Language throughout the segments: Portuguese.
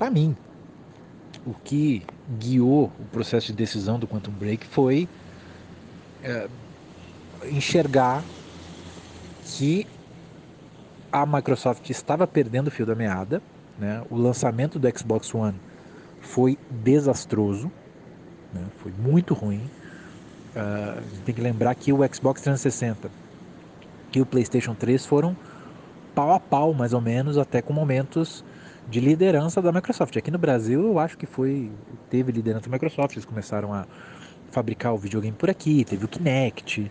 para mim, o que guiou o processo de decisão do Quantum Break foi é, enxergar que a Microsoft estava perdendo o fio da meada, né? o lançamento do Xbox One foi desastroso, né? foi muito ruim. Uh, tem que lembrar que o Xbox 360 e o PlayStation 3 foram pau a pau, mais ou menos, até com momentos de liderança da Microsoft. Aqui no Brasil, eu acho que foi teve liderança da Microsoft. Eles começaram a fabricar o videogame por aqui, teve o Kinect,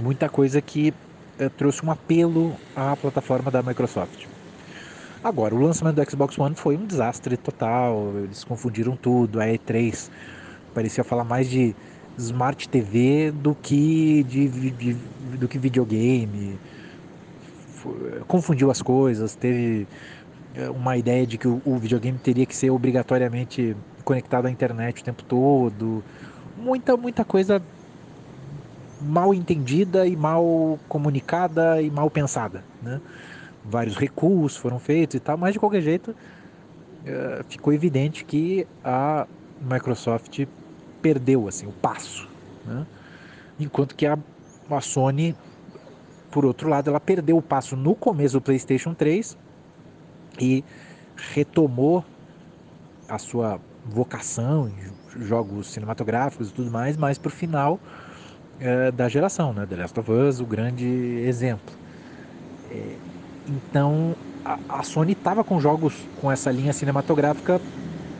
muita coisa que é, trouxe um apelo à plataforma da Microsoft. Agora, o lançamento do Xbox One foi um desastre total, eles confundiram tudo, a E3 parecia falar mais de Smart TV do que de, de do que videogame. Confundiu as coisas, teve uma ideia de que o, o videogame teria que ser obrigatoriamente conectado à internet o tempo todo. Muita, muita coisa mal entendida e mal comunicada e mal pensada, né? Vários recursos foram feitos e tal, mas de qualquer jeito uh, ficou evidente que a Microsoft perdeu assim o passo, né? enquanto que a, a Sony, por outro lado, ela perdeu o passo no começo do PlayStation 3 e retomou a sua vocação em jogos cinematográficos e tudo mais, mas para o final é, da geração, né? The Last of Us, o grande exemplo. É, então a, a Sony estava com jogos com essa linha cinematográfica,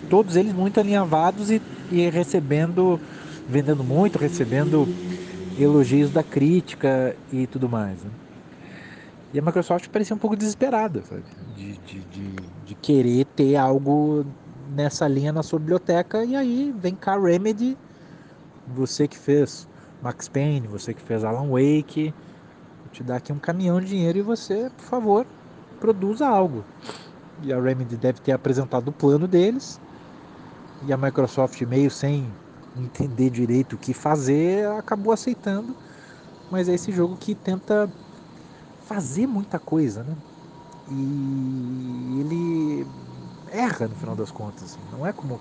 todos eles muito alinhavados e, e recebendo, vendendo muito, recebendo elogios da crítica e tudo mais. Né? E a Microsoft parecia um pouco desesperada, sabe? De, de, de, de, querer ter algo nessa linha na sua biblioteca. E aí vem cá Remedy, você que fez Max Payne, você que fez Alan Wake, te dar aqui um caminhão de dinheiro e você, por favor, produza algo. E a Remedy deve ter apresentado o plano deles. E a Microsoft, meio sem entender direito o que fazer, acabou aceitando. Mas é esse jogo que tenta fazer muita coisa, né? E ele erra no final das contas. Assim. Não é como.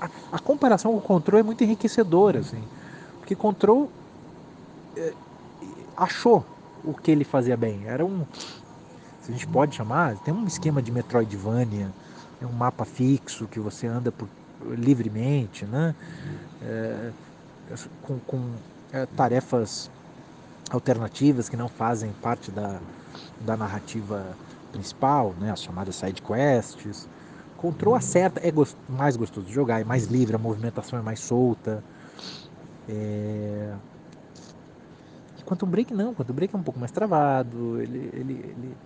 A, a comparação com o Control é muito enriquecedora. Assim. Porque Control é, achou o que ele fazia bem. Era um. Se a gente pode chamar, tem um esquema de Metroidvania, é um mapa fixo que você anda por, livremente, né? É, com, com é, tarefas alternativas que não fazem parte da, da narrativa principal, né? as chamadas side quests. Control acerta, é gost mais gostoso de jogar, é mais livre, a movimentação é mais solta. É... Quanto um break não, quanto um break é um pouco mais travado, ele, ele, ele...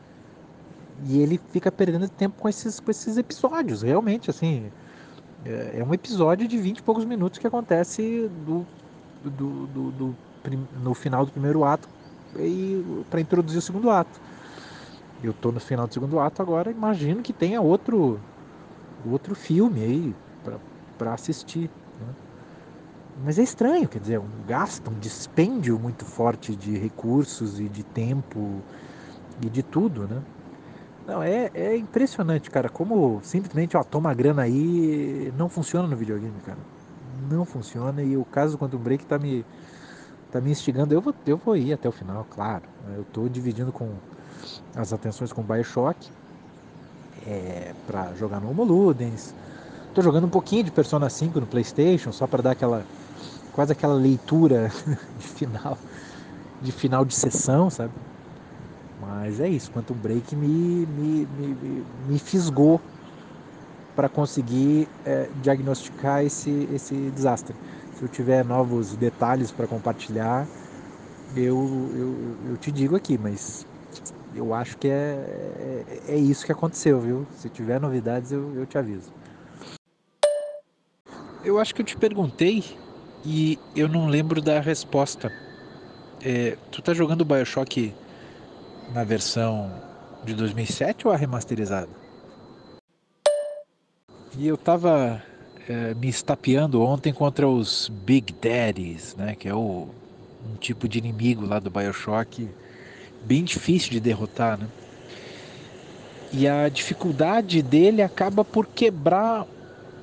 e ele fica perdendo tempo com esses, com esses episódios, realmente, assim, é, é um episódio de 20 e poucos minutos que acontece do, do, do, do no final do primeiro ato e para introduzir o segundo ato. Eu estou no final do segundo ato agora, imagino que tenha outro outro filme aí para assistir. Né? Mas é estranho, quer dizer, um gasto, um dispêndio muito forte de recursos e de tempo e de tudo, né? Não, é, é impressionante, cara, como simplesmente, ó, toma grana aí, não funciona no videogame, cara. Não funciona e o caso do Quantum Break tá me, tá me instigando. Eu vou, eu vou ir até o final, claro. Eu tô dividindo com as atenções com Bioshock é, para jogar no Homo Ludens. Tô jogando um pouquinho de Persona 5 no PlayStation, só para dar aquela quase aquela leitura de final de final de sessão, sabe? Mas é isso, quanto break me, me, me, me fisgou para conseguir é, diagnosticar esse, esse desastre. Se eu tiver novos detalhes para compartilhar, eu, eu, eu te digo aqui, mas eu acho que é, é, é, isso que aconteceu, viu? Se tiver novidades, eu, eu te aviso. Eu acho que eu te perguntei e eu não lembro da resposta. É, tu tá jogando o Bioshock na versão de 2007 ou a remasterizada? E eu tava é, me estapeando ontem contra os Big Daddies, né? Que é o, um tipo de inimigo lá do Bioshock bem difícil de derrotar, né? E a dificuldade dele acaba por quebrar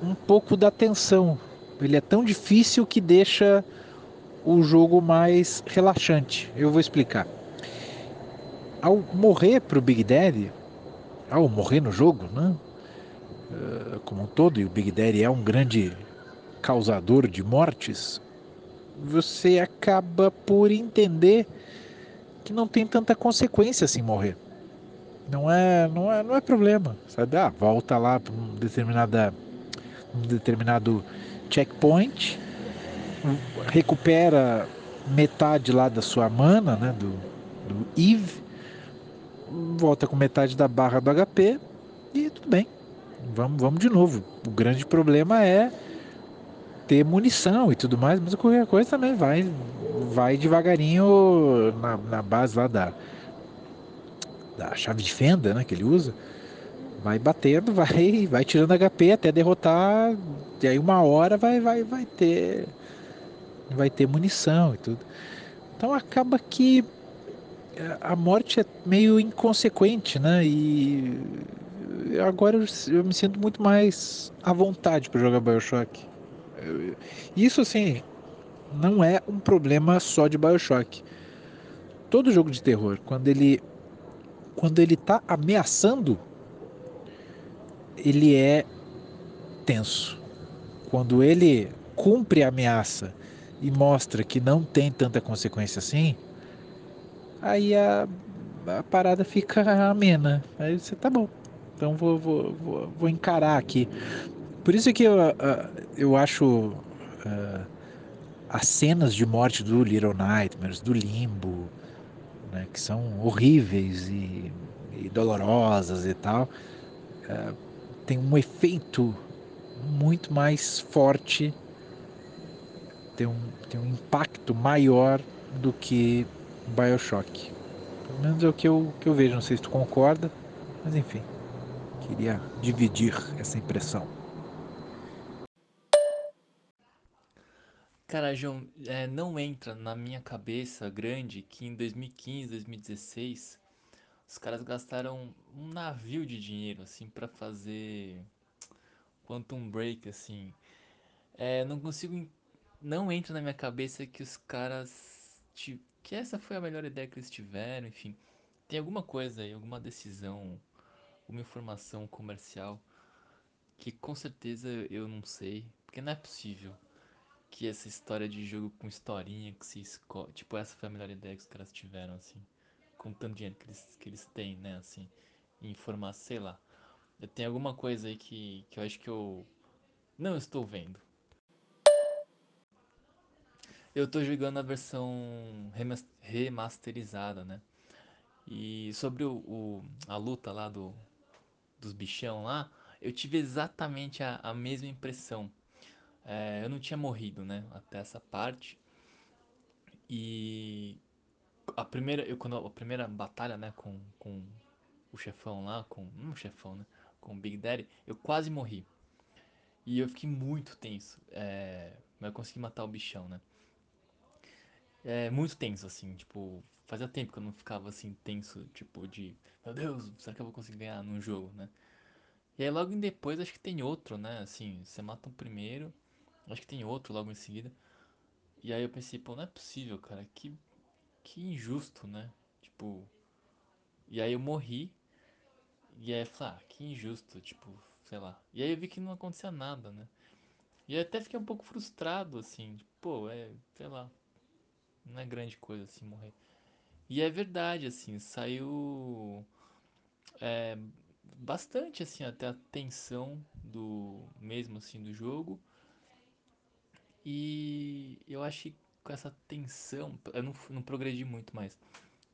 um pouco da tensão. Ele é tão difícil que deixa o jogo mais relaxante. Eu vou explicar. Ao morrer para o Big Daddy, ao morrer no jogo, né? Uh, como um todo, e o Big Daddy é um grande causador de mortes, você acaba por entender que não tem tanta consequência assim morrer. Não é, não é, não é problema, sabe? Ah, volta lá para um determinada um determinado checkpoint, recupera metade lá da sua mana, né, do, do Eve, volta com metade da barra do HP e tudo bem. Vamos, vamos de novo. O grande problema é ter munição e tudo mais, mas qualquer coisa também vai vai devagarinho na, na base lá da, da chave de fenda né, que ele usa. Vai batendo, vai, vai tirando HP até derrotar. E aí uma hora vai, vai, vai ter. Vai ter munição e tudo. Então acaba que a morte é meio inconsequente, né? E agora eu, me sinto muito mais à vontade para jogar Bioshock. Isso assim não é um problema só de Bioshock. Todo jogo de terror, quando ele quando ele está ameaçando, ele é tenso. Quando ele cumpre a ameaça e mostra que não tem tanta consequência assim, aí a, a parada fica amena. Aí você tá bom. Então vou, vou, vou, vou encarar aqui. Por isso que eu, eu acho uh, as cenas de morte do Little Nightmares, do Limbo, né, que são horríveis e, e dolorosas e tal, uh, tem um efeito muito mais forte, tem um, tem um impacto maior do que Bioshock. Pelo menos é o que eu, que eu vejo, não sei se tu concorda, mas enfim, queria dividir essa impressão. Cara, João, é, não entra na minha cabeça grande que em 2015, 2016 os caras gastaram um navio de dinheiro assim para fazer Quantum Break assim. É, não consigo não entra na minha cabeça que os caras que essa foi a melhor ideia que eles tiveram, enfim. Tem alguma coisa aí, alguma decisão, alguma informação comercial que com certeza eu não sei, porque não é possível que essa história de jogo com historinha que se escolhe. Tipo, essa foi a melhor ideia que os caras tiveram, assim. Com tanto dinheiro que eles, que eles têm, né, assim. Informar, sei lá. Tenho alguma coisa aí que, que eu acho que eu não estou vendo. Eu tô jogando a versão remasterizada, né? E sobre o, o, a luta lá do, dos bichão lá, eu tive exatamente a, a mesma impressão. É, eu não tinha morrido, né? Até essa parte. E a primeira, eu quando a primeira batalha, né, com, com o chefão lá, com não o chefão, né, com o Big Daddy, eu quase morri. E eu fiquei muito tenso. É, mas eu consegui matar o bichão, né? É muito tenso assim, tipo, fazia tempo que eu não ficava assim tenso, tipo de, meu Deus, será que eu vou conseguir ganhar num jogo, né? E aí logo depois acho que tem outro, né? Assim, você mata o primeiro, Acho que tem outro logo em seguida. E aí eu pensei, pô, não é possível, cara. Que, que injusto, né? Tipo. E aí eu morri. E aí eu falei, ah, que injusto, tipo, sei lá. E aí eu vi que não acontecia nada, né? E aí até fiquei um pouco frustrado, assim. Tipo, pô, é, sei lá. Não é grande coisa assim morrer. E é verdade, assim, saiu. É, bastante assim até a tensão do mesmo assim do jogo e eu acho que com essa tensão, eu não, não progredi muito mais.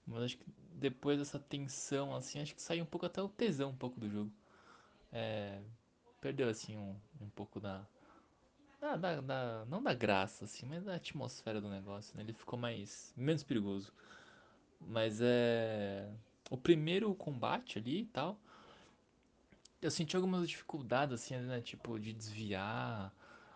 Mas acho que depois dessa tensão, assim, acho que saiu um pouco até o tesão um pouco do jogo. É, perdeu, assim, um, um pouco da, da, da, da, Não da graça, assim, mas da atmosfera do negócio, né? Ele ficou mais... menos perigoso. Mas é... O primeiro combate ali e tal... Eu senti algumas dificuldades, assim, né? Tipo, de desviar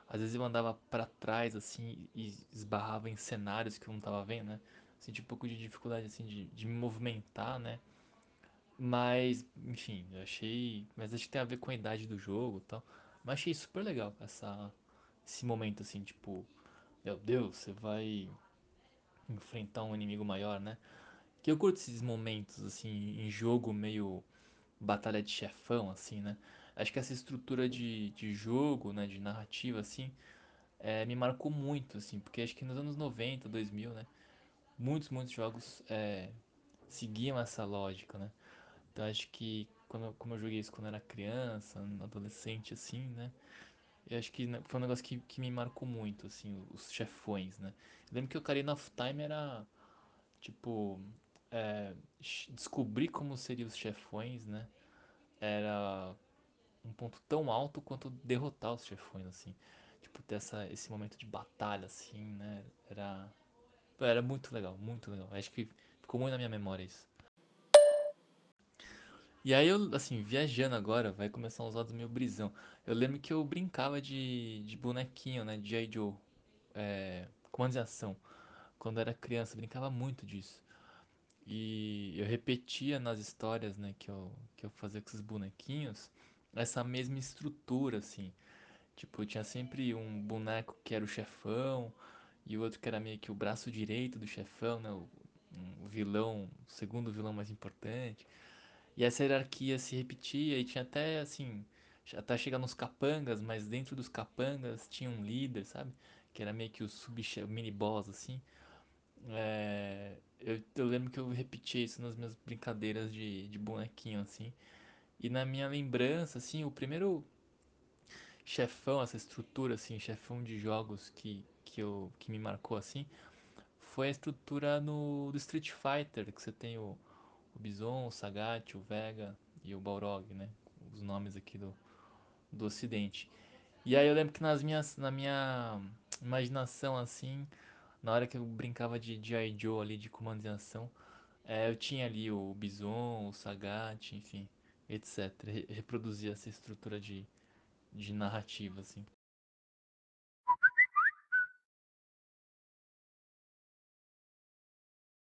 às vezes eu andava para trás, assim, e esbarrava em cenários que eu não tava vendo, né? Senti um pouco de dificuldade, assim, de, de me movimentar, né? Mas, enfim, eu achei. Mas acho que tem a ver com a idade do jogo e tal. Mas achei super legal essa, esse momento assim, tipo, meu Deus, você vai enfrentar um inimigo maior, né? Que eu curto esses momentos assim em jogo meio batalha de chefão assim, né? Acho que essa estrutura de, de jogo, né, de narrativa assim, é, me marcou muito assim, porque acho que nos anos 90, 2000, né, muitos muitos jogos é, seguiam essa lógica, né? Então acho que quando, como eu joguei isso quando era criança, adolescente assim, né? Eu acho que foi um negócio que, que me marcou muito, assim, os chefões, né? Eu lembro que o Ocarina of Time era, tipo, é, descobrir como seriam os chefões, né? Era um ponto tão alto quanto derrotar os chefões, assim. Tipo, ter essa, esse momento de batalha, assim, né? Era, era muito legal, muito legal. Acho que ficou muito na minha memória isso. E aí eu, assim, viajando agora, vai começar uns lados meio brisão. Eu lembro que eu brincava de, de bonequinho, né? De G.I. Joe. É, comandos de ação. Quando era criança, eu brincava muito disso. E eu repetia nas histórias, né, que eu, que eu fazia com esses bonequinhos, essa mesma estrutura, assim. Tipo, tinha sempre um boneco que era o chefão, e o outro que era meio que o braço direito do chefão, né? O, vilão, o segundo vilão mais importante. E essa hierarquia se repetia e tinha até assim, até chegar nos capangas, mas dentro dos capangas tinha um líder, sabe? Que era meio que o sub mini boss assim. É, eu, eu lembro que eu repetia isso nas minhas brincadeiras de, de bonequinho assim. E na minha lembrança, assim, o primeiro chefão, essa estrutura assim, chefão de jogos que, que, eu, que me marcou assim, foi a estrutura no do Street Fighter, que você tem o, o Bison, o Sagat, o Vega e o Balrog, né? Os nomes aqui do, do ocidente. E aí eu lembro que nas minhas, na minha imaginação, assim, na hora que eu brincava de G.I. Joe ali, de comando de ação, é, eu tinha ali o Bison, o Sagat, enfim, etc. Re reproduzia essa estrutura de, de narrativa, assim.